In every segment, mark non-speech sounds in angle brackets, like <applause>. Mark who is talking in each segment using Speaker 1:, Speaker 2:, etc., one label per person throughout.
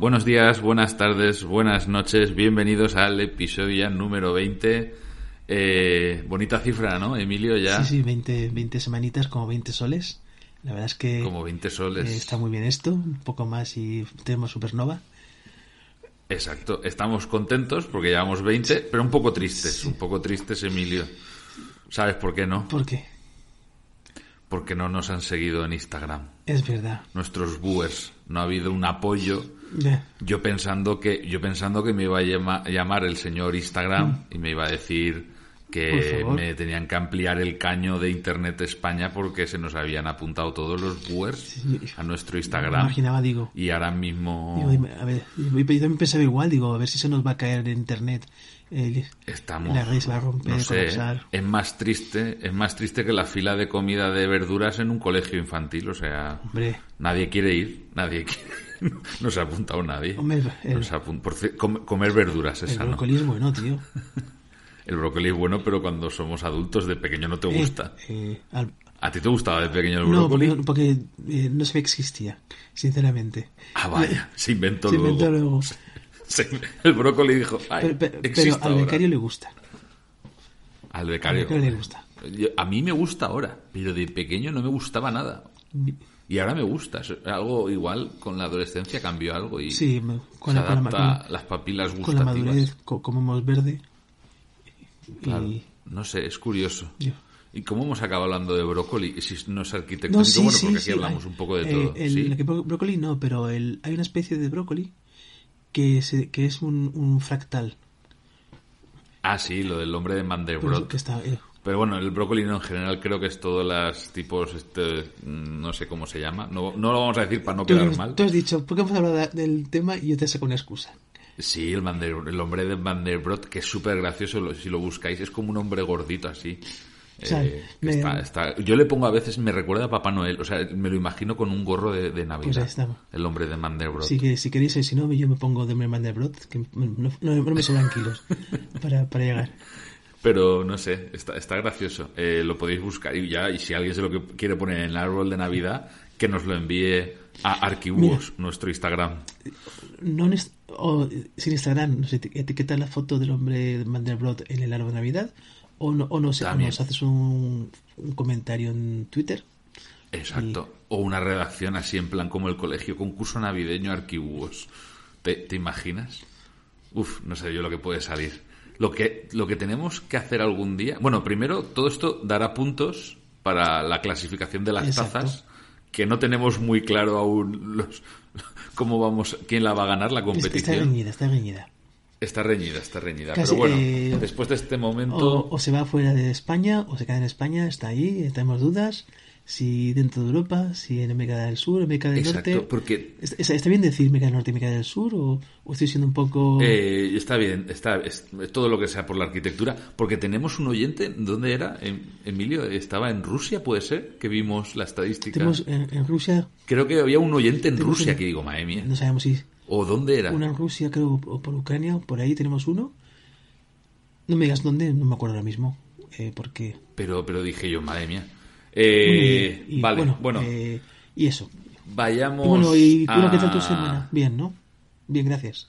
Speaker 1: Buenos días, buenas tardes, buenas noches, bienvenidos al episodio ya número 20. Eh, bonita cifra, ¿no, Emilio? Ya
Speaker 2: Sí, sí, 20, 20 semanitas, como 20 soles. La verdad es que
Speaker 1: como 20 soles.
Speaker 2: eh, está muy bien esto, un poco más y tenemos Supernova.
Speaker 1: Exacto, estamos contentos porque llevamos 20, pero un poco tristes, un poco tristes, Emilio. ¿Sabes por qué no?
Speaker 2: ¿Por qué?
Speaker 1: Porque no nos han seguido en Instagram.
Speaker 2: Es verdad.
Speaker 1: Nuestros viewers, no ha habido un apoyo.
Speaker 2: Ya.
Speaker 1: Yo pensando que yo pensando que me iba a llama- llamar el señor Instagram y me iba a decir que me tenían que ampliar el caño de Internet España porque se nos habían apuntado todos los viewers
Speaker 2: Sí,
Speaker 1: a nuestro
Speaker 2: Me
Speaker 1: Instagram
Speaker 2: imaginaba, digo.
Speaker 1: y ahora mismo
Speaker 2: digo, a ver, yo también pensaba igual, digo, a ver si se nos va a caer el internet. el-
Speaker 1: estamos
Speaker 2: la red se va a romper,
Speaker 1: no sé, es más triste es más triste que la fila de comida de verduras en un colegio infantil o sea
Speaker 2: Hombre,
Speaker 1: nadie quiere ir nadie quiere <laughs> no se ha apuntado nadie
Speaker 2: hombre, el,
Speaker 1: No se por com- comer verduras
Speaker 2: el
Speaker 1: esa no
Speaker 2: brócoli es bueno, tío. <laughs>
Speaker 1: El brócoli es bueno, pero cuando somos adultos de pequeño no te
Speaker 2: Eh,
Speaker 1: gusta.
Speaker 2: eh, al-
Speaker 1: ¿A ti te gustaba de pequeño el
Speaker 2: no,
Speaker 1: brócoli?
Speaker 2: porque, porque, eh, no sabía que existía, sinceramente.
Speaker 1: Ah, vaya, <laughs> se inventó
Speaker 2: Se
Speaker 1: luego.
Speaker 2: inventó luego.
Speaker 1: Se- el brócoli dijo, ay,
Speaker 2: Pero, pero-
Speaker 1: existe
Speaker 2: pero al
Speaker 1: ahora".
Speaker 2: becario le gusta.
Speaker 1: Al
Speaker 2: Al
Speaker 1: becario.
Speaker 2: becario le gusta.
Speaker 1: Yo- a mí me gusta ahora, pero de pequeño no me gustaba nada. Y ahora me gusta. Algo igual, con la adolescencia cambió algo y
Speaker 2: Sí, con
Speaker 1: se
Speaker 2: la, con la,
Speaker 1: adapta
Speaker 2: con-
Speaker 1: las papilas
Speaker 2: con la
Speaker 1: gustativas.
Speaker 2: madurez co- comemos verde.
Speaker 1: Claro.
Speaker 2: Y
Speaker 1: No sé, es curioso.
Speaker 2: yo-
Speaker 1: ¿Y cómo hemos acabado hablando de brócoli? Si no es arquitectónico,
Speaker 2: No, sí,
Speaker 1: bueno,
Speaker 2: sí,
Speaker 1: porque aquí hablamos
Speaker 2: hay-
Speaker 1: un poco de
Speaker 2: eh,
Speaker 1: todo.
Speaker 2: el, el brócoli no, pero el, hay una especie de brócoli que, se, que es un, un fractal.
Speaker 1: Ah, sí, lo del hombre de
Speaker 2: Pero
Speaker 1: Mandelbrot.
Speaker 2: que está, eh,
Speaker 1: Pero bueno, el brócoli no, en general creo que es todos los tipos, este, mm, no sé cómo se llama. No, no lo vamos a decir para no
Speaker 2: tú,
Speaker 1: quedar mal.
Speaker 2: tú has dicho, ¿por qué hemos hablado de- del tema y yo te saco una excusa?
Speaker 1: Sí, el, Mander- el hombre de Mandelbrot, que es súper gracioso, lo- si lo buscáis, es como un hombre gordito así.
Speaker 2: O sea,
Speaker 1: Eh, que
Speaker 2: me-
Speaker 1: está- está- yo le pongo a veces, me recuerda a Papá Noel, o sea, me lo imagino con un gorro de, de Navidad.
Speaker 2: Pues.
Speaker 1: El hombre de Mandelbrot.
Speaker 2: Que si queréis, si no, yo me pongo de Mandelbrot, que no, no, no me sobran kilos para, para llegar.
Speaker 1: Pero no sé, está, está gracioso. Eh, lo podéis buscar y ya, y si alguien se lo que quiere poner en el árbol de Navidad, que nos lo envíe a Arquibúos, nuestro Instagram.
Speaker 2: No o, sin Instagram, nos eti- etiqueta la foto del hombre de Mandelbrot en el árbol de Navidad, o, no, o, nos, o
Speaker 1: También.
Speaker 2: nos haces un, un comentario en Twitter.
Speaker 1: Exacto. O una redacción así en plan como el colegio, concurso navideño Arquibúos. ¿Te, te imaginas? Uf, no sé yo lo que puede salir. Lo que, lo que tenemos que hacer algún día. Bueno, primero, todo esto dará puntos para la clasificación de las
Speaker 2: Exacto.
Speaker 1: tazas, que no tenemos muy claro aún los, cómo vamos, quién la va a ganar la
Speaker 2: Está, está
Speaker 1: competición.
Speaker 2: reñida, está reñida.
Speaker 1: Está reñida, está reñida.
Speaker 2: Casi,
Speaker 1: Pero bueno,
Speaker 2: eh,
Speaker 1: después de este momento.
Speaker 2: O, o se va fuera de España, o se queda en España, está ahí, tenemos dudas. Si dentro de Europa, si en América del Sur, América del
Speaker 1: Exacto,
Speaker 2: Norte.
Speaker 1: porque
Speaker 2: ¿Está, está bien decir América del Norte y América del Sur? ¿O, o estoy siendo un poco.?
Speaker 1: Eh, está bien, está es- todo lo que sea por la arquitectura, porque tenemos un oyente, ¿dónde era? Em- Emilio, estaba en Rusia, puede ser, que vimos la estadística.
Speaker 2: tenemos en, en Rusia,
Speaker 1: Creo que había un oyente en Rusia que digo, madre mía.
Speaker 2: no sabemos si.
Speaker 1: ¿O dónde era?
Speaker 2: Una en Rusia, creo, o por Ucrania, o por ahí tenemos uno. No me digas dónde, no me acuerdo ahora mismo. Eh, porque.
Speaker 1: Pero, pero dije yo, madre mía. Eh,
Speaker 2: y- y,
Speaker 1: vale, bueno,
Speaker 2: bueno. eh, y eso.
Speaker 1: vayamos.
Speaker 2: Bueno, ¿y tú
Speaker 1: a...
Speaker 2: qué tal tu semana? Bien, ¿no? Bien, gracias.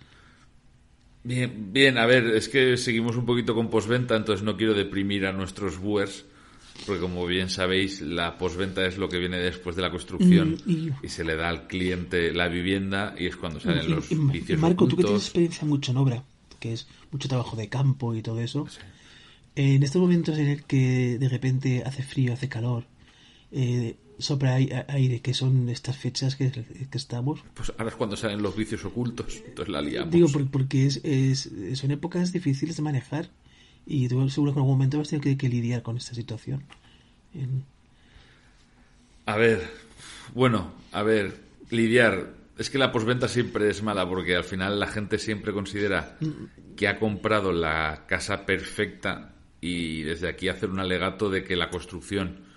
Speaker 1: Bien, bien, a ver, es que seguimos un poquito con posventa, entonces no quiero deprimir a nuestros viewers, porque como bien sabéis, la posventa es lo que viene después de la construcción
Speaker 2: Mm, y-
Speaker 1: y, se le da al cliente la vivienda y es cuando salen
Speaker 2: Y-
Speaker 1: los vicios
Speaker 2: Marco, tú que tienes experiencia mucho en obra, que es mucho trabajo de campo y todo eso, en estos momentos en el que de repente hace frío, hace calor, eh, aire, que son estas fechas que, que estamos,
Speaker 1: Pues ahora es cuando salen los vicios ocultos, entonces la liamos.
Speaker 2: digo por- porque es, es- son épocas difíciles de manejar y tú seguro que en algún momento vas a tener que, que lidiar con esta situación. En-
Speaker 1: A ver, bueno, a ver, lidiar. Es que la posventa siempre es mala porque al final la gente siempre considera que ha comprado la casa perfecta y desde aquí hacer un alegato de que la construcción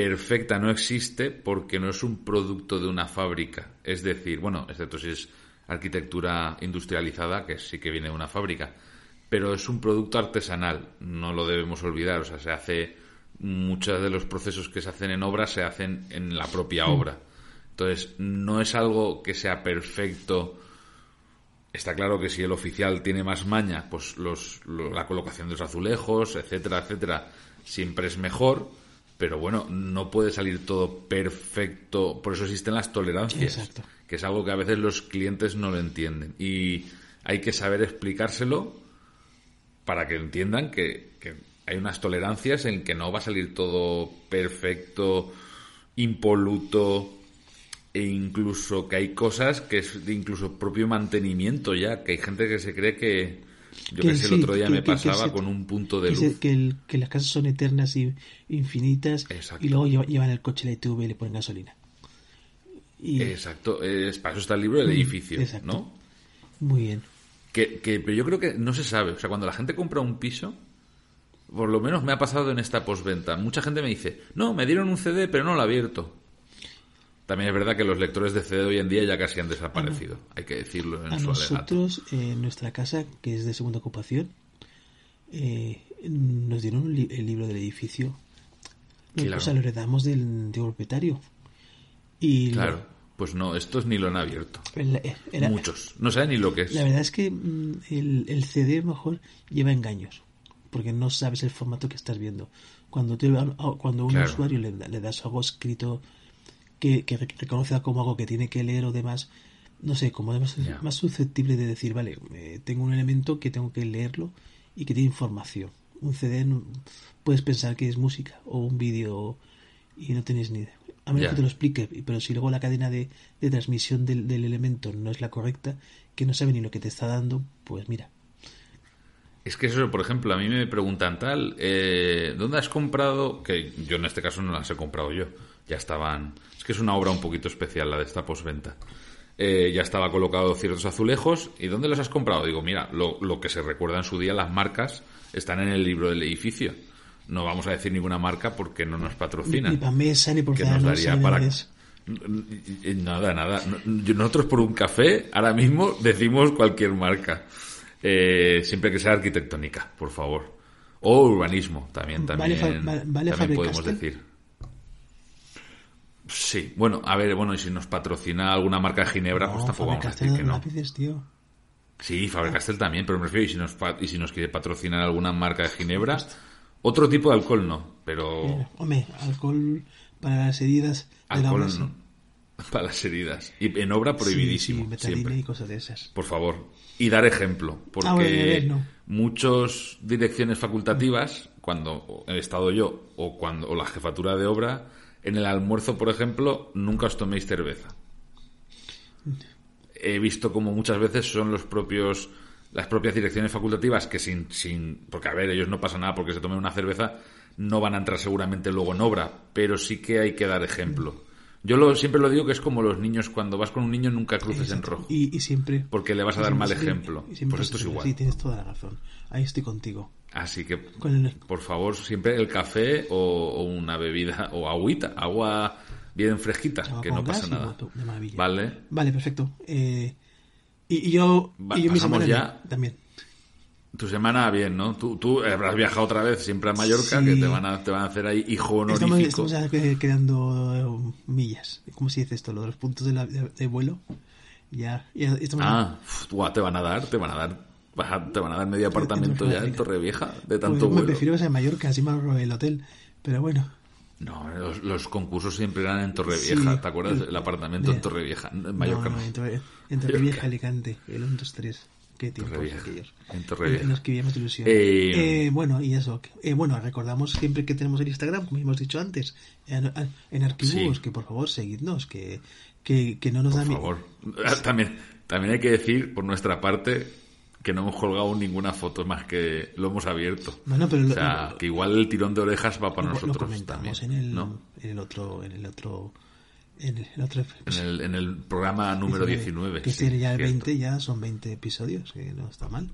Speaker 1: perfecta no existe porque no es un producto de una fábrica. Es decir, bueno, excepto si es arquitectura industrializada, que sí que viene de una fábrica, pero es un producto artesanal, no lo debemos olvidar. O sea, se hace, muchos de los procesos que se hacen en obra se hacen en la propia obra. Entonces, no es algo que sea perfecto Está claro que si el oficial tiene más maña, pues los, lo- la colocación de los azulejos, etcétera, etcétera, siempre es mejor. Pero bueno, no puede salir todo perfecto. Por eso existen las tolerancias.
Speaker 2: Exacto.
Speaker 1: Que es algo que a veces los clientes no lo entienden. Y hay que saber explicárselo para que entiendan que, que hay unas tolerancias en que no va a salir todo perfecto, impoluto, e incluso que hay cosas que es de incluso propio mantenimiento ya, que hay gente que se cree que, yo
Speaker 2: Que
Speaker 1: que sé, el otro día
Speaker 2: que-
Speaker 1: me
Speaker 2: que
Speaker 1: pasaba con un punto de luz.
Speaker 2: que el- que las casas son eternas y infinitas
Speaker 1: Exacto.
Speaker 2: y luego lleva- llevan el coche la ITV y le ponen gasolina. Y,
Speaker 1: Exacto, es, para eso está el libro del
Speaker 2: Mm,
Speaker 1: edificio,
Speaker 2: exacto.
Speaker 1: ¿no?
Speaker 2: Muy bien.
Speaker 1: Que, que- pero yo creo que no se sabe. O sea, cuando la gente compra un piso, por lo menos me ha pasado en esta posventa. Mucha gente me dice, no, me dieron un CD, pero no lo he abierto. También es verdad que los lectores de CD hoy en día ya casi han desaparecido. Hay que decirlo en
Speaker 2: A
Speaker 1: su
Speaker 2: nosotros, eh, en nuestra casa, que es de segunda ocupación, eh, nos dieron un li- el libro del edificio.
Speaker 1: Claro.
Speaker 2: O sea, lo heredamos del antiguo propietario. Y lo-
Speaker 1: Claro, pues no, estos ni lo han abierto.
Speaker 2: el- era-
Speaker 1: Muchos. No saben ni lo que es.
Speaker 2: La verdad es que mm, el, el CD mejor lleva engaños, porque no sabes el formato que estás viendo. Cuando, te, cuando a un
Speaker 1: Claro.
Speaker 2: usuario le, le das algo escrito que, que re- reconoce como algo que tiene que leer o demás, no sé, como además es
Speaker 1: Ya.
Speaker 2: más susceptible de decir, vale, eh, tengo un elemento que tengo que leerlo y que tiene información. Un CD no- puedes pensar que es música o un vídeo y no tienes ni idea. A menos que te lo explique, pero si luego la cadena de, de transmisión del, del elemento no es la correcta, que no sabe ni lo que te está dando, pues mira.
Speaker 1: Es que eso, por ejemplo, a mí me preguntan tal, eh, ¿dónde has comprado? Que yo en este caso no las he comprado yo. Ya estaban. Que es una obra un poquito especial la de esta posventa. Eh, ya estaba colocado ciertos azulejos. ¿Y dónde los has comprado? Digo, mira, lo, lo que se recuerda en su día, las marcas están en el libro del edificio. No vamos a decir ninguna marca porque no nos
Speaker 2: Ni,
Speaker 1: patrocinan.
Speaker 2: ni ni por
Speaker 1: que nos daría
Speaker 2: ni
Speaker 1: para
Speaker 2: nada
Speaker 1: nada nosotros por un café ahora mismo <laughs> decimos cualquier marca Eh, siempre que sea arquitectónica por favor o urbanismo también
Speaker 2: Vale
Speaker 1: también,
Speaker 2: fa- vale
Speaker 1: también podemos decir sí bueno a ver bueno y si nos patrocina alguna marca de ginebra pues tampoco vamos a decir que no
Speaker 2: lápices, tío.
Speaker 1: sí Faber Castell también pero me refiero y si nos y si nos quiere patrocinar alguna marca de ginebra otro tipo de alcohol no pero
Speaker 2: Eh, hombre, alcohol para las heridas de la
Speaker 1: alcohol
Speaker 2: obra, sí.
Speaker 1: no. <laughs> para las heridas y en obra prohibidísimo
Speaker 2: sí,
Speaker 1: siempre
Speaker 2: y cosas de esas.
Speaker 1: Por favor. Y dar ejemplo. Porque
Speaker 2: Ah, bueno, no.
Speaker 1: muchas direcciones facultativas, cuando he estado yo, o cuando o la jefatura de obra, en el almuerzo, por ejemplo, nunca os toméis cerveza. He visto como muchas veces son los propios las propias direcciones facultativas que sin, sin porque a ver, ellos no pasa nada porque se tomen una cerveza, no van a entrar seguramente luego en obra, pero sí que hay que dar ejemplo. Yo lo, siempre lo digo que es como los niños, cuando vas con un niño nunca cruces en rojo.
Speaker 2: Y, y siempre.
Speaker 1: Porque le vas a dar mal ejemplo.
Speaker 2: y siempre
Speaker 1: Pues esto es igual.
Speaker 2: Sí, tienes toda la razón. Ahí estoy contigo.
Speaker 1: Así que,
Speaker 2: el-
Speaker 1: por favor, siempre el café o, o una bebida o agüita, agua bien fresquita,
Speaker 2: Agua
Speaker 1: que no pasa nada. Vale.
Speaker 2: Vale, perfecto. Eh, y, y yo,
Speaker 1: Va-
Speaker 2: y yo
Speaker 1: pasamos ya.
Speaker 2: también.
Speaker 1: Tu semana bien, ¿no? Tú, tú habrás viajado otra vez siempre a Mallorca,
Speaker 2: Sí.
Speaker 1: que te van a, te van a hacer ahí hijo
Speaker 2: Estamos,
Speaker 1: honorífico.
Speaker 2: estamos que- quedando eh, millas. ¿Cómo se dice esto? Lo de los puntos de, la- de- de vuelo. Ya, ya estamos
Speaker 1: Ah, uf, guau, te van a dar, te van a dar, te van a dar medio apartamento ya en. Torrevieja de
Speaker 2: Pues,
Speaker 1: tanto
Speaker 2: me
Speaker 1: vuelo.
Speaker 2: prefiero que sea en Mallorca, así me ahorro el hotel. Pero bueno,
Speaker 1: No, los, los concursos siempre eran en Torrevieja,
Speaker 2: Sí.
Speaker 1: ¿te acuerdas? El apartamento en. Torrevieja, en Mallorca
Speaker 2: no,
Speaker 1: no.
Speaker 2: no, en Torrevieja, Alicante, el 1, 2, 3. Qué tiempos aquellos.
Speaker 1: en Torrevieja.
Speaker 2: En los que vivíamos de ilusión.
Speaker 1: Eh,
Speaker 2: Eh, bueno, y eso. Eh, bueno, recordamos siempre que tenemos el Instagram, como hemos dicho antes, en, en Arquibus,
Speaker 1: Sí.
Speaker 2: que por favor seguidnos, que, que, que no nos
Speaker 1: Por
Speaker 2: da mi-
Speaker 1: favor. Ah, También, también hay que decir, por nuestra parte, que no hemos colgado ninguna foto más que lo hemos abierto.
Speaker 2: Bueno, pero
Speaker 1: o
Speaker 2: lo-
Speaker 1: sea,
Speaker 2: lo-
Speaker 1: que igual el tirón de orejas va para
Speaker 2: lo, lo
Speaker 1: nosotros
Speaker 2: comentamos
Speaker 1: también.
Speaker 2: en el,
Speaker 1: ¿no?
Speaker 2: en el otro, en el otro, en el otro
Speaker 1: En el, en el programa número 19.
Speaker 2: Que
Speaker 1: sí,
Speaker 2: este ya el
Speaker 1: cierto.
Speaker 2: 20, ya son 20 episodios, que no está mal.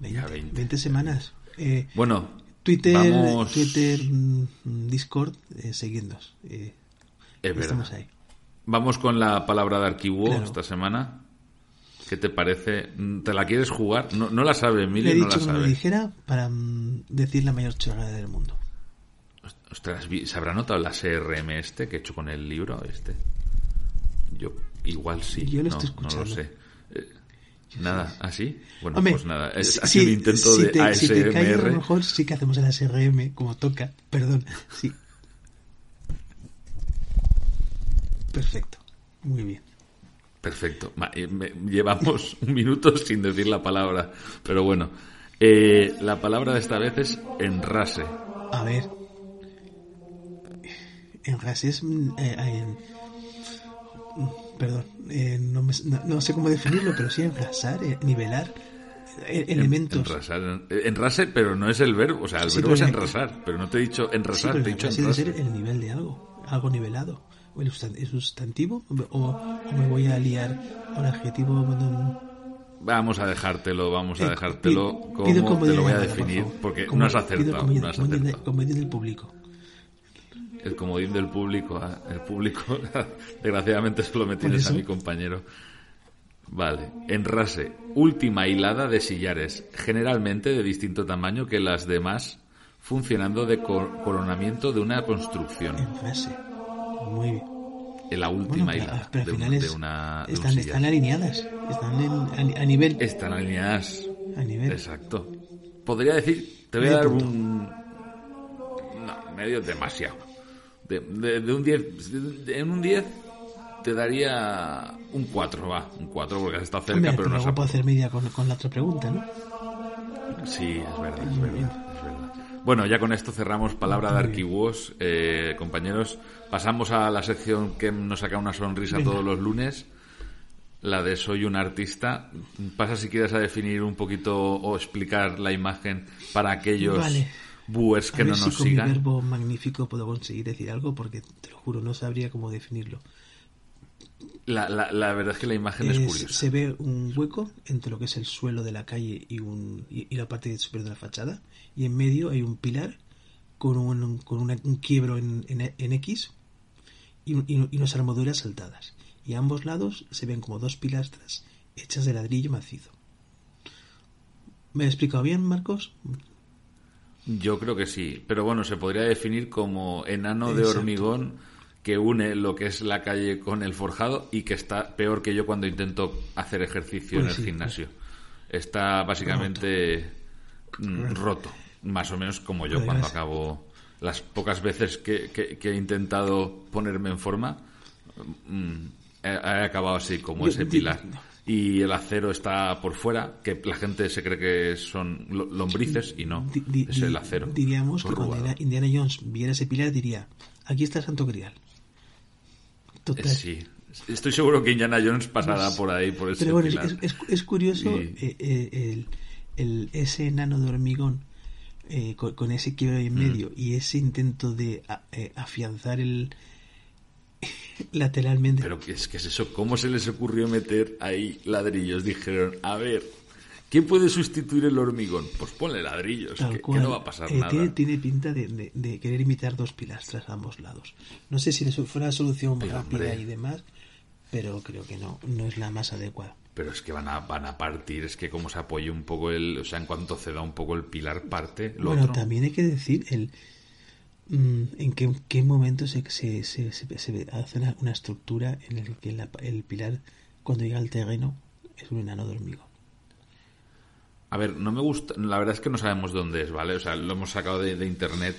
Speaker 2: 20,
Speaker 1: Ya
Speaker 2: 20.
Speaker 1: 20.
Speaker 2: semanas. Eh,
Speaker 1: Bueno,
Speaker 2: Twitter,
Speaker 1: vamos...
Speaker 2: Twitter, mm, Discord, eh, seguidnos. Eh,
Speaker 1: Es
Speaker 2: estamos ahí.
Speaker 1: Vamos con la palabra de archivo
Speaker 2: Claro.
Speaker 1: esta semana. ¿Qué te parece? ¿Te la quieres jugar? No, no la sabe,
Speaker 2: Le he
Speaker 1: Emilio, no
Speaker 2: dicho
Speaker 1: la
Speaker 2: que me
Speaker 1: sabe.
Speaker 2: dijera para mm, decir la mayor chorrada del mundo.
Speaker 1: Ostras, ¿se habrá notado la CRM este que he hecho con el libro este? Yo igual sí.
Speaker 2: Yo lo
Speaker 1: no,
Speaker 2: estoy
Speaker 1: no lo
Speaker 2: escuchando.
Speaker 1: sé. Eh, Nada, ¿así? Bueno,
Speaker 2: Hombre,
Speaker 1: pues nada, es
Speaker 2: si-
Speaker 1: un intento
Speaker 2: si
Speaker 1: de
Speaker 2: te, si te callas, a lo
Speaker 1: ASMR.
Speaker 2: mejor sí que hacemos el ASRM como toca. Perdón, sí. Perfecto. Muy bien.
Speaker 1: Perfecto. Eh, Llevamos <laughs> un minuto sin decir la palabra, pero bueno. Eh, la palabra de esta vez es enrase.
Speaker 2: A ver. En rases. mm, eh, en- perdón. eh, no, me- no- no sé cómo definirlo, pero sí enrasar, eh, nivelar eh, elementos.
Speaker 1: Enrasar, en- enrase, pero no es el verbo. O sea, el
Speaker 2: Sí,
Speaker 1: verbo es enrasar, pero no te he dicho
Speaker 2: Sí,
Speaker 1: enrasar,
Speaker 2: pero
Speaker 1: te he
Speaker 2: en
Speaker 1: dicho
Speaker 2: debe ser el nivel de algo. Algo nivelado. O el sustan- el sustantivo. O, o me voy a liar un adjetivo.
Speaker 1: Vamos a dejártelo, vamos a
Speaker 2: Eh,
Speaker 1: dejártelo como
Speaker 2: pido
Speaker 1: te
Speaker 2: comodidad
Speaker 1: lo voy a
Speaker 2: por
Speaker 1: definir, porque
Speaker 2: Como-
Speaker 1: no has
Speaker 2: pido
Speaker 1: acertado.
Speaker 2: comodidad-
Speaker 1: no has acertado.
Speaker 2: del público.
Speaker 1: El comodín del público, ah, el público, <laughs> desgraciadamente solo me tienes a mi compañero. Vale, enrase, última hilada de sillares, generalmente de distinto tamaño que las demás, funcionando de cor- coronamiento de una construcción.
Speaker 2: En rase. Muy bien.
Speaker 1: En la última
Speaker 2: Bueno,
Speaker 1: hilada
Speaker 2: pero
Speaker 1: de, un,
Speaker 2: final es-
Speaker 1: de una, de
Speaker 2: están, alineadas. Están en- a, a nivel.
Speaker 1: Están alineadas.
Speaker 2: A nivel.
Speaker 1: Exacto. Podría decir, te voy a dar
Speaker 2: punto.
Speaker 1: un... No, medio demasiado. De, de- de un 10... de- en un 10 te daría un 4, va. Un 4 porque has estado cerca,
Speaker 2: Hombre,
Speaker 1: pero no has...
Speaker 2: puedo hacer media con, con la otra pregunta, ¿no?
Speaker 1: Sí, es verdad, es verdad, es verdad. Bueno, ya con esto cerramos palabra de arquivos, eh, compañeros. Pasamos a la sección que nos saca una sonrisa
Speaker 2: Venga.
Speaker 1: todos los lunes, la de soy un artista. Pasa si quieres a definir un poquito o explicar la imagen para aquellos
Speaker 2: Vale.
Speaker 1: Buers que
Speaker 2: a ver
Speaker 1: no
Speaker 2: si
Speaker 1: nos
Speaker 2: con mi verbo magnífico puedo conseguir decir algo, porque te lo juro, no sabría cómo definirlo.
Speaker 1: La, la- la verdad es que la imagen es,
Speaker 2: Es-
Speaker 1: curiosa.
Speaker 2: se ve un hueco entre lo que es el suelo de la calle y, un, y, y la parte superior de la fachada, y en medio hay un pilar con un, con una- un quiebro en, en- en X y, y- y unas armaduras saltadas. Y a ambos lados se ven como dos pilastras hechas de ladrillo macizo. ¿Me he explicado bien, Marcos?
Speaker 1: Yo creo que sí, pero bueno, se podría definir como enano de hormigón que une lo que es la calle con el forjado y que está peor que yo cuando intento hacer ejercicio en el
Speaker 2: sí,
Speaker 1: gimnasio. Está básicamente mm, roto, más o menos como yo
Speaker 2: Además-
Speaker 1: cuando acabo las pocas veces que, que- que he intentado ponerme en forma, mm, he, he acabado así como
Speaker 2: Yo-
Speaker 1: ese pilar. Y el acero está por fuera, que la gente se cree que son lo- lombrices y no,
Speaker 2: Di-
Speaker 1: es el acero.
Speaker 2: Diríamos que cuando
Speaker 1: corrugado.
Speaker 2: Indiana Jones viera ese pilar diría, aquí está el Santo Grial. Total.
Speaker 1: Eh, Sí, estoy seguro que Indiana Jones pasará por ahí, por ese
Speaker 2: Pero bueno, es,
Speaker 1: pilar.
Speaker 2: es- es curioso
Speaker 1: Y-
Speaker 2: eh, eh, el, el- ese enano de hormigón eh, con, con ese quiebre en
Speaker 1: Mm.
Speaker 2: medio y ese intento de a- eh, afianzar el lateralmente.
Speaker 1: Pero ¿qué es, qué es eso? ¿Cómo se les ocurrió meter ahí ladrillos? Dijeron, a ver, ¿quién puede sustituir el hormigón? Pues ponle ladrillos, que, no va a pasar
Speaker 2: Eh,
Speaker 1: nada.
Speaker 2: Tiene, tiene pinta de, de- de querer imitar dos pilastras a ambos lados. No sé si eso fuera la solución
Speaker 1: Pero,
Speaker 2: rápida
Speaker 1: hombre.
Speaker 2: y demás, pero creo que no, no es la más adecuada.
Speaker 1: Pero es que van a, van a partir, es que como se apoye un poco el... O sea, en cuanto ceda un poco el pilar, parte lo
Speaker 2: bueno,
Speaker 1: otro.
Speaker 2: también hay que decir el en qué, qué momento se, se, se, se- hace una, estructura en el que el pilar, cuando llega al terreno, es un enano de hormigón.
Speaker 1: A ver, no me gusta, la verdad es que no sabemos dónde es, ¿vale? O sea, lo hemos sacado de, internet,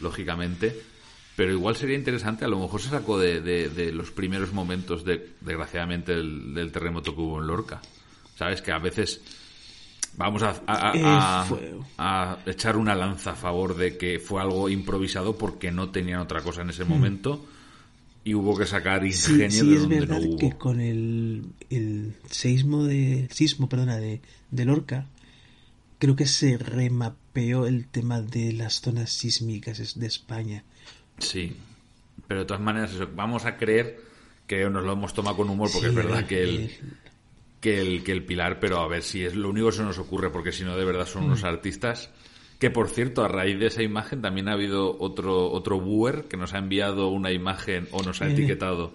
Speaker 1: lógicamente, pero igual sería interesante, a lo mejor se sacó de, de- de los primeros momentos, de, desgraciadamente, del terremoto que hubo en Lorca. ¿Sabes? Que a veces vamos a, a- a- echar una lanza a favor de que fue algo improvisado porque no tenían otra cosa en ese momento y hubo que sacar
Speaker 2: Hmm. Sí,
Speaker 1: ingenio
Speaker 2: sí
Speaker 1: de
Speaker 2: es
Speaker 1: donde
Speaker 2: verdad
Speaker 1: no hubo.
Speaker 2: que con el, el seismo de sismo, perdona, de, de Lorca, creo que se remapeó el tema de las zonas sísmicas es- de España.
Speaker 1: Sí, pero de todas maneras, eso, vamos a creer que nos lo hemos tomado con humor, porque
Speaker 2: Sí,
Speaker 1: es verdad que el,
Speaker 2: el-
Speaker 1: que, el, que el pilar, pero a ver si es lo único que se nos ocurre, porque si no, de verdad son
Speaker 2: Mm.
Speaker 1: unos artistas. Que por cierto, a raíz de esa imagen también ha habido otro, otro buer que nos ha enviado una imagen o nos ha
Speaker 2: Eh.
Speaker 1: etiquetado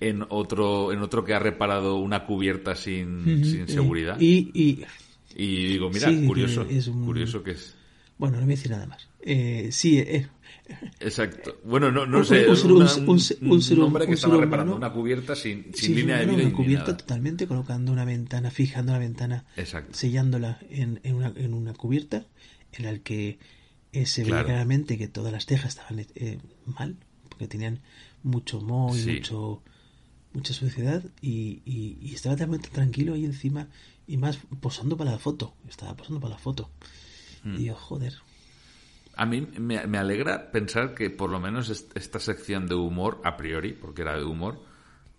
Speaker 1: en otro, en otro que ha reparado una cubierta sin, sin seguridad.
Speaker 2: Y, y
Speaker 1: Y digo, mira,
Speaker 2: Sí,
Speaker 1: curioso,
Speaker 2: un-
Speaker 1: curioso que es.
Speaker 2: Bueno, no voy a decir nada más. Eh, sí, eh,
Speaker 1: Exacto. Bueno, no, no
Speaker 2: Un-
Speaker 1: sé.
Speaker 2: un ser-
Speaker 1: una-
Speaker 2: un- un ser-
Speaker 1: hombre que estaba reparando
Speaker 2: humano.
Speaker 1: una cubierta sin, sin
Speaker 2: sí,
Speaker 1: línea de
Speaker 2: una
Speaker 1: vida. ni
Speaker 2: cubierta
Speaker 1: nada.
Speaker 2: totalmente, colocando una ventana, fijando la ventana,
Speaker 1: Exacto.
Speaker 2: sellándola en, en, una, en una cubierta en la que eh, se veía
Speaker 1: Claro.
Speaker 2: claramente que todas las tejas estaban eh, mal, porque tenían mucho moho y
Speaker 1: Sí.
Speaker 2: mucho, mucha suciedad, y, y, y estaba totalmente tranquilo ahí encima, y más posando para la foto, estaba posando para la foto.
Speaker 1: Mm.
Speaker 2: Y digo, joder,
Speaker 1: A mí me, me alegra pensar que por lo menos est- esta sección de humor, a priori, porque era de humor,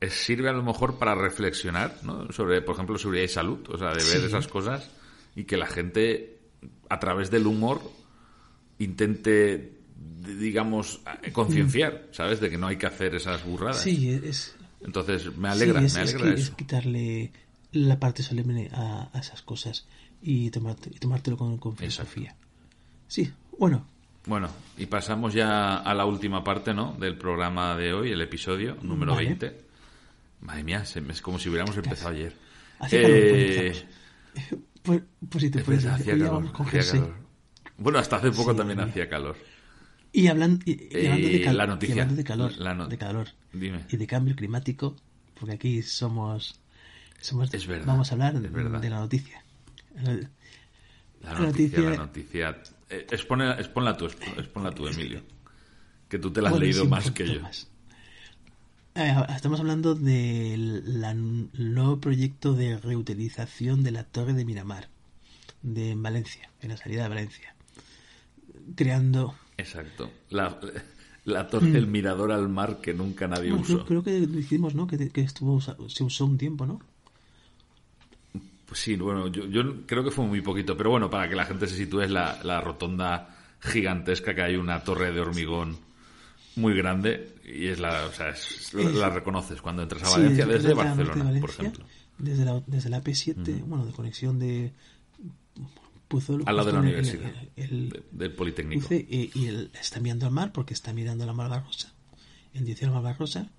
Speaker 1: eh, sirve a lo mejor para reflexionar ¿no? sobre, por ejemplo, seguridad y salud, o sea, de ver
Speaker 2: Sí.
Speaker 1: esas cosas y que la gente, a través del humor, intente, digamos, concienciar, ¿sabes? De que no hay que hacer esas burradas.
Speaker 2: sí, es,
Speaker 1: Entonces, me alegra,
Speaker 2: Sí, es,
Speaker 1: me
Speaker 2: es
Speaker 1: alegra
Speaker 2: que- es
Speaker 1: eso.
Speaker 2: quitarle la parte solemne a, a esas cosas y, tomarte, y tomártelo con, con
Speaker 1: Exacto.
Speaker 2: filosofía. Sí, bueno,
Speaker 1: Bueno, y pasamos ya a la última parte, ¿no? Del programa de hoy, el episodio número
Speaker 2: Vale.
Speaker 1: 20. Madre mía, es como si hubiéramos empezado ayer.
Speaker 2: hace calor cuando
Speaker 1: Eh,
Speaker 2: empezamos. Pues, pues si te
Speaker 1: es
Speaker 2: puedes decir,
Speaker 1: hacía calor, hacía calor. Bueno, hasta hace poco
Speaker 2: Sí,
Speaker 1: también hacía calor.
Speaker 2: Y, hablan, y, y hablando, de
Speaker 1: Eh,
Speaker 2: cal-
Speaker 1: la
Speaker 2: y
Speaker 1: noticia.
Speaker 2: hablando de calor,
Speaker 1: La no-
Speaker 2: de calor
Speaker 1: Dime.
Speaker 2: y de cambio climático, porque aquí somos, somos
Speaker 1: Es verdad,
Speaker 2: vamos a hablar
Speaker 1: verdad.
Speaker 2: de la noticia.
Speaker 1: La noticia- la noticia. Eh, expone- exponla tú, exp- exponla tú, Emilio. Que tú te la has leído más que yo.
Speaker 2: más. Eh, estamos hablando del el nuevo proyecto de reutilización de la torre de Miramar, de en Valencia, en la salida de Valencia, creando...
Speaker 1: Exacto. La, la torre del mirador al mar que nunca nadie
Speaker 2: Bueno,
Speaker 1: usó.
Speaker 2: creo, creo que hicimos, ¿no? Que, que estuvo se usó un tiempo, ¿no?
Speaker 1: Pues sí, bueno, yo, yo creo que fue muy poquito, pero bueno, para que la gente se sitúe es la, la rotonda gigantesca que hay una torre de hormigón muy grande y es la, o sea, es- la reconoces cuando entras a Valencia
Speaker 2: es
Speaker 1: desde Barcelona, por ejemplo.
Speaker 2: Desde la, desde la AP7, bueno, de conexión de Puzol.
Speaker 1: Al lado de la
Speaker 2: el-
Speaker 1: universidad,
Speaker 2: el-
Speaker 1: de- del Politécnico.
Speaker 2: Cruce, eh, y él está mirando al mar porque está mirando la Malvarrosa, en dirección a la Malvarrosa,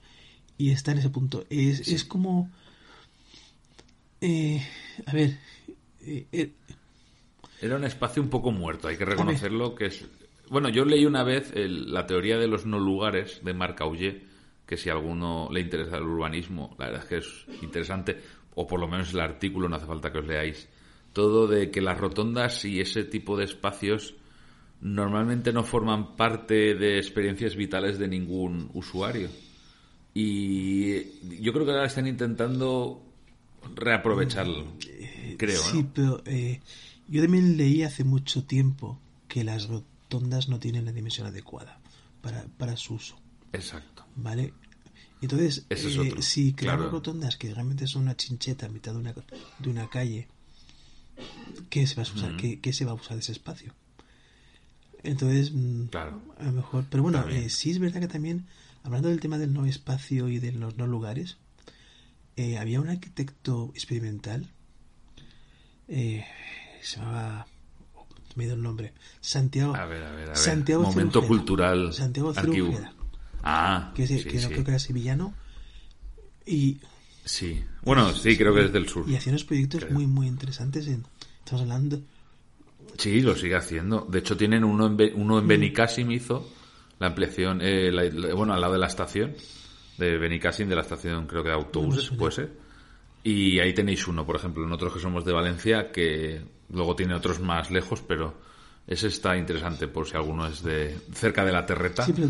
Speaker 2: y está en ese punto. Es, es como. Eh, a ver. eh, eh,
Speaker 1: Era un espacio un poco muerto, hay que reconocerlo que es... Bueno, yo leí una vez el- la teoría de los no lugares de Marc Augé, que si a alguno le interesa el urbanismo, la verdad es que es interesante, o por lo menos el artículo, no hace falta que os leáis, todo de que las rotondas y ese tipo de espacios normalmente no forman parte de experiencias vitales de ningún usuario. Y yo creo que ahora están intentando reaprovecharlo, creo,
Speaker 2: sí,
Speaker 1: ¿no?
Speaker 2: pero eh, yo también leí hace mucho tiempo que las rotondas no tienen la dimensión adecuada para, para su uso.
Speaker 1: Exacto.
Speaker 2: ¿Vale? Entonces,
Speaker 1: es
Speaker 2: eh, si creamos
Speaker 1: claro.
Speaker 2: rotondas que realmente son una chincheta a mitad de una, de una calle, ¿qué se va a usar? ¿Qué, qué se va a usar de ese espacio? Entonces, mm,
Speaker 1: Claro.
Speaker 2: a lo mejor. Pero bueno, eh, sí es verdad que también, hablando del tema del no espacio y de los no lugares, eh, había un arquitecto experimental, eh, se llamaba. Me he ido el nombre. Santiago.
Speaker 1: A ver, a ver, a ver.
Speaker 2: Santiago
Speaker 1: Momento cultural.
Speaker 2: Santiago.
Speaker 1: Ah,
Speaker 2: que, es-
Speaker 1: sí,
Speaker 2: que no creo que era sevillano. Y,
Speaker 1: Sí. Bueno, sí, creo que es del sur.
Speaker 2: y hacía unos proyectos
Speaker 1: Creo.
Speaker 2: muy, muy interesantes. En, estamos hablando.
Speaker 1: Sí, lo sigue haciendo. De hecho, tienen uno en, uno
Speaker 2: Mm.
Speaker 1: en Benicassim hizo la ampliación, eh, la- bueno, al lado de la estación de Benicassim, de la estación creo que de autobuses,
Speaker 2: suena.
Speaker 1: puede ser. Y ahí tenéis uno, por ejemplo, nosotros que somos de Valencia, que luego tiene otros más lejos, pero ese está interesante por si alguno es de cerca de la Terreta.
Speaker 2: Sí, pero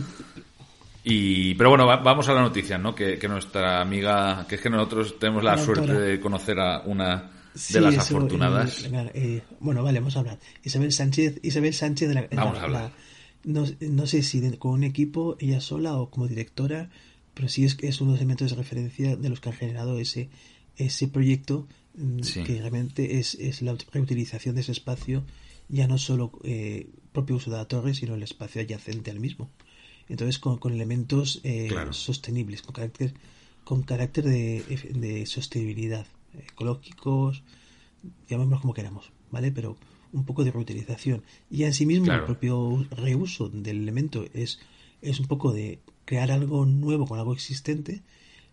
Speaker 1: Y, pero bueno, va- vamos a la noticia, ¿no? Que, que nuestra amiga, que es que nosotros tenemos la
Speaker 2: La
Speaker 1: suerte de conocer a una de
Speaker 2: sí,
Speaker 1: las
Speaker 2: eso,
Speaker 1: afortunadas.
Speaker 2: eh, eh, bueno, vale, vamos a hablar. Isabel Sánchez, Isabel Sánchez de la.
Speaker 1: Vamos
Speaker 2: la-
Speaker 1: a hablar.
Speaker 2: la- no, no sé si de- con un equipo, ella sola o como directora, pero sí es que es uno de los elementos de referencia de los que han generado ese, ese proyecto, mm,
Speaker 1: Sí.
Speaker 2: que realmente es, es la reutilización de ese espacio, ya no solo eh, propio uso de la torre, sino el espacio adyacente al mismo. Entonces, con, con elementos eh,
Speaker 1: Claro.
Speaker 2: sostenibles, con carácter, con carácter de, de sostenibilidad, ecológicos, llamémoslos como queramos, ¿vale? Pero un poco de reutilización. Y en sí mismo
Speaker 1: Claro.
Speaker 2: el propio reuso del elemento es, es un poco de crear algo nuevo con algo existente.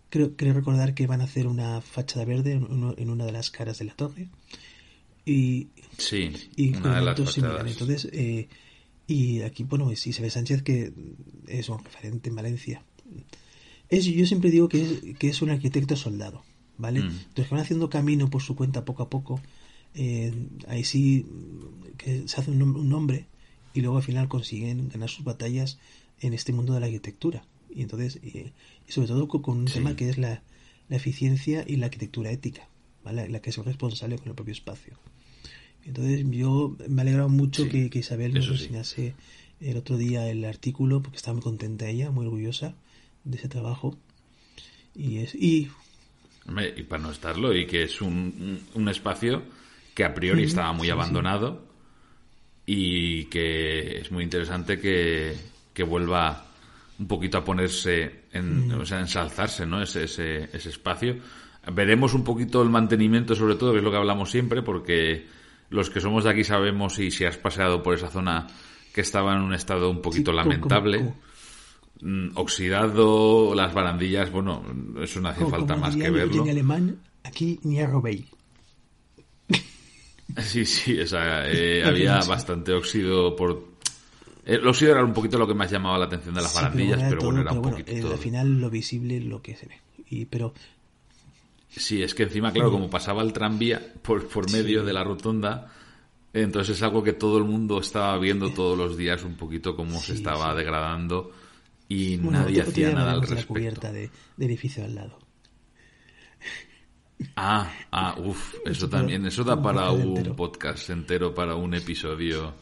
Speaker 2: Creo, creo recordar que van a hacer una fachada verde en, uno- en una de las caras de la torre. Y,
Speaker 1: Sí,
Speaker 2: y
Speaker 1: una
Speaker 2: con
Speaker 1: de las.
Speaker 2: Entonces, eh, y aquí, bueno, es Isabel Sánchez, que es un referente en Valencia. Es, yo siempre digo que es, que es un arquitecto soldado, ¿vale?
Speaker 1: Mm.
Speaker 2: Entonces, que van haciendo camino por su cuenta poco a poco. eh, ahí sí mm, que se hace un, un nombre y luego al final consiguen ganar sus batallas en este mundo de la arquitectura. Y entonces, eh, sobre todo con, un
Speaker 1: Sí.
Speaker 2: tema que es la, la eficiencia y la arquitectura ética, ¿vale? La que es responsable con el propio espacio. Entonces yo me alegraba mucho
Speaker 1: Sí,
Speaker 2: que, que Isabel nos
Speaker 1: eso sí.
Speaker 2: enseñase el otro día el artículo porque estaba muy contenta ella, muy orgullosa de ese trabajo. Y es y
Speaker 1: Hombre, y para no estarlo, y que es un, un espacio que a priori estaba muy abandonado y que es muy interesante que, que vuelva un poquito a ponerse, en,
Speaker 2: Mm.
Speaker 1: o sea, ensalzarse, ¿no? Ese, ese, ese espacio. Veremos un poquito el mantenimiento, sobre todo, que es lo que hablamos siempre, porque los que somos de aquí sabemos y si has paseado por esa zona que estaba en un estado un poquito
Speaker 2: Sí, como-
Speaker 1: lamentable.
Speaker 2: como-
Speaker 1: Mm, Oxidado, las barandillas, bueno, eso no hace falta más que verlo.
Speaker 2: en alemán, aquí ni a. <laughs>
Speaker 1: Sí, sí, o sea, eh, <laughs> había bastante óxido por... eh, El óxido era un poquito lo que más llamaba la atención de las
Speaker 2: Sí,
Speaker 1: barandillas,
Speaker 2: era
Speaker 1: pero,
Speaker 2: todo,
Speaker 1: bueno, era
Speaker 2: pero
Speaker 1: un
Speaker 2: bueno,
Speaker 1: poquito...
Speaker 2: eh, al final lo visible es lo que se ve. Y, pero
Speaker 1: Sí, es que encima, claro, como pasaba el tranvía por, por medio de la rotonda, entonces es algo que todo el mundo estaba viendo todos los días un poquito cómo se estaba
Speaker 2: sí.
Speaker 1: degradando y
Speaker 2: bueno,
Speaker 1: nadie hacía nada al
Speaker 2: de la
Speaker 1: respecto.
Speaker 2: cubierta de, del edificio al lado.
Speaker 1: Ah, ah, uff, eso también, eso da para un podcast entero, para un episodio.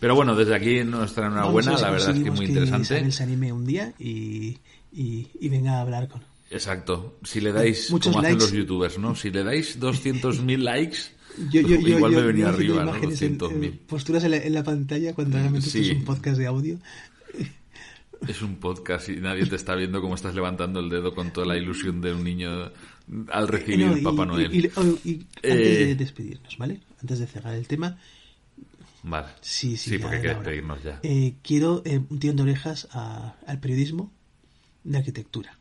Speaker 1: Pero bueno, desde aquí nuestra enhorabuena,
Speaker 2: si
Speaker 1: la verdad es que muy interesante.
Speaker 2: Isabel se anime un día y, y, y venga a hablar con.
Speaker 1: Exacto, si le dais,
Speaker 2: Muchos
Speaker 1: como hacen
Speaker 2: likes.
Speaker 1: los youtubers, ¿no? Si le dais 200.000 likes, <laughs>
Speaker 2: Yo, yo, yo,
Speaker 1: igual me venía arriba, ¿no?
Speaker 2: imágenes en-
Speaker 1: 200.000.
Speaker 2: en posturas en la, en la pantalla cuando realmente esto es un podcast de audio. <laughs>
Speaker 1: Es un podcast y nadie te está viendo cómo estás levantando el dedo con toda la ilusión de un niño al recibir
Speaker 2: No, y-
Speaker 1: Papá Noel.
Speaker 2: y- y antes
Speaker 1: Eh.
Speaker 2: de despedirnos, ¿vale? Antes de cerrar el tema,
Speaker 1: Vale.
Speaker 2: sí, sí,
Speaker 1: Sí, porque ya.
Speaker 2: Eh, quiero eh, un tirón de orejas a- al periodismo de arquitectura,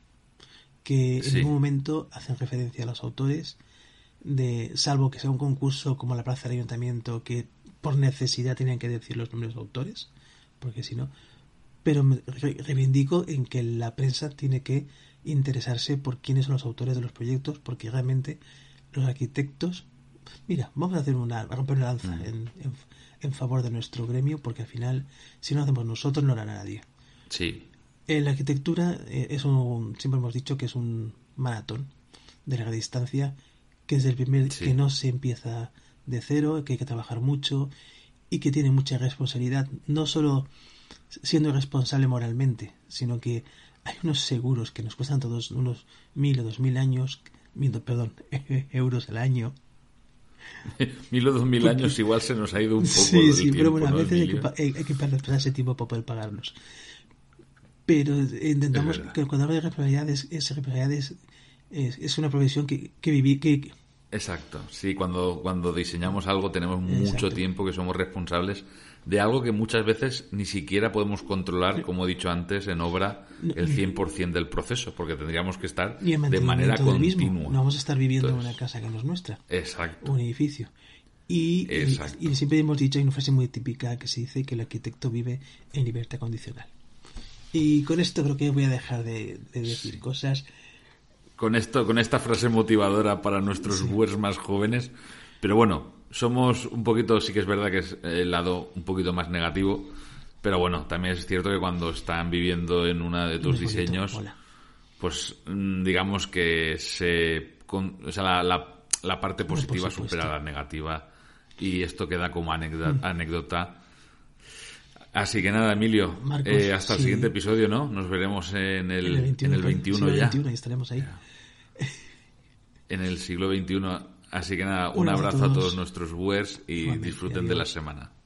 Speaker 2: que en ningún momento hacen referencia a los autores, de salvo que sea un concurso como la Plaza del Ayuntamiento, que por necesidad tenían que decir los nombres de autores, porque si no. Pero me re- reivindico en que la prensa tiene que interesarse por quiénes son los autores de los proyectos, porque realmente los arquitectos. Mira, vamos a hacer una, a romper una lanza
Speaker 1: Mm.
Speaker 2: en, en, en favor de nuestro gremio, porque al final, si no lo hacemos nosotros, no lo hará nadie.
Speaker 1: Sí,
Speaker 2: Eh, la arquitectura eh, es un, siempre hemos dicho que es un maratón de larga distancia, que es el primer,
Speaker 1: Sí.
Speaker 2: que no se empieza de cero, que hay que trabajar mucho y que tiene mucha responsabilidad, no solo siendo responsable moralmente, sino que hay unos seguros que nos cuestan todos unos mil o dos mil años, mil, perdón, <laughs> euros al año. <laughs>
Speaker 1: mil o dos mil
Speaker 2: Porque-
Speaker 1: años igual se nos ha ido un poco
Speaker 2: Sí, sí,
Speaker 1: tiempo,
Speaker 2: pero bueno, a
Speaker 1: ¿no,
Speaker 2: veces hay que, hay, que pasar ese tiempo para poder pagarlos. Pero eh, intentamos
Speaker 1: Es
Speaker 2: que cuando hablo de responsabilidades, esa responsabilidad es, es, es una profesión que, que viví, que,
Speaker 1: Exacto, sí, cuando, cuando diseñamos algo tenemos mucho
Speaker 2: Exacto.
Speaker 1: tiempo que somos responsables de algo que muchas veces ni siquiera podemos controlar, como he dicho antes, en obra el 100% del proceso, porque tendríamos que estar de manera
Speaker 2: del mismo.
Speaker 1: continua.
Speaker 2: No vamos a estar viviendo en una casa que no es nuestra,
Speaker 1: Exacto.
Speaker 2: un edificio. Y, y-
Speaker 1: Exacto.
Speaker 2: y siempre hemos dicho, hay una frase muy típica que se dice que el arquitecto vive en libertad condicional. Y con esto creo que voy a dejar de, de decir cosas.
Speaker 1: Con esto, con esta frase motivadora para nuestros viewers más jóvenes. Pero bueno, somos un poquito, sí que es verdad que es el lado un poquito más negativo. Pero bueno, también es cierto que cuando están viviendo en uno de tus
Speaker 2: bonito.
Speaker 1: diseños, pues mm, digamos que se con- o sea, la, la- la parte positiva supera la negativa y esto queda como anécdota, anécdota. Así que nada, Emilio,
Speaker 2: Marcos,
Speaker 1: eh, hasta el siguiente episodio, ¿no? Nos veremos en el, en el 21,
Speaker 2: sí, el
Speaker 1: ya,
Speaker 2: 21, y estaremos ahí.
Speaker 1: en el siglo XXI. Así que nada, un,
Speaker 2: abrazo a
Speaker 1: a
Speaker 2: todos.
Speaker 1: nuestros viewers y disfruten de la semana.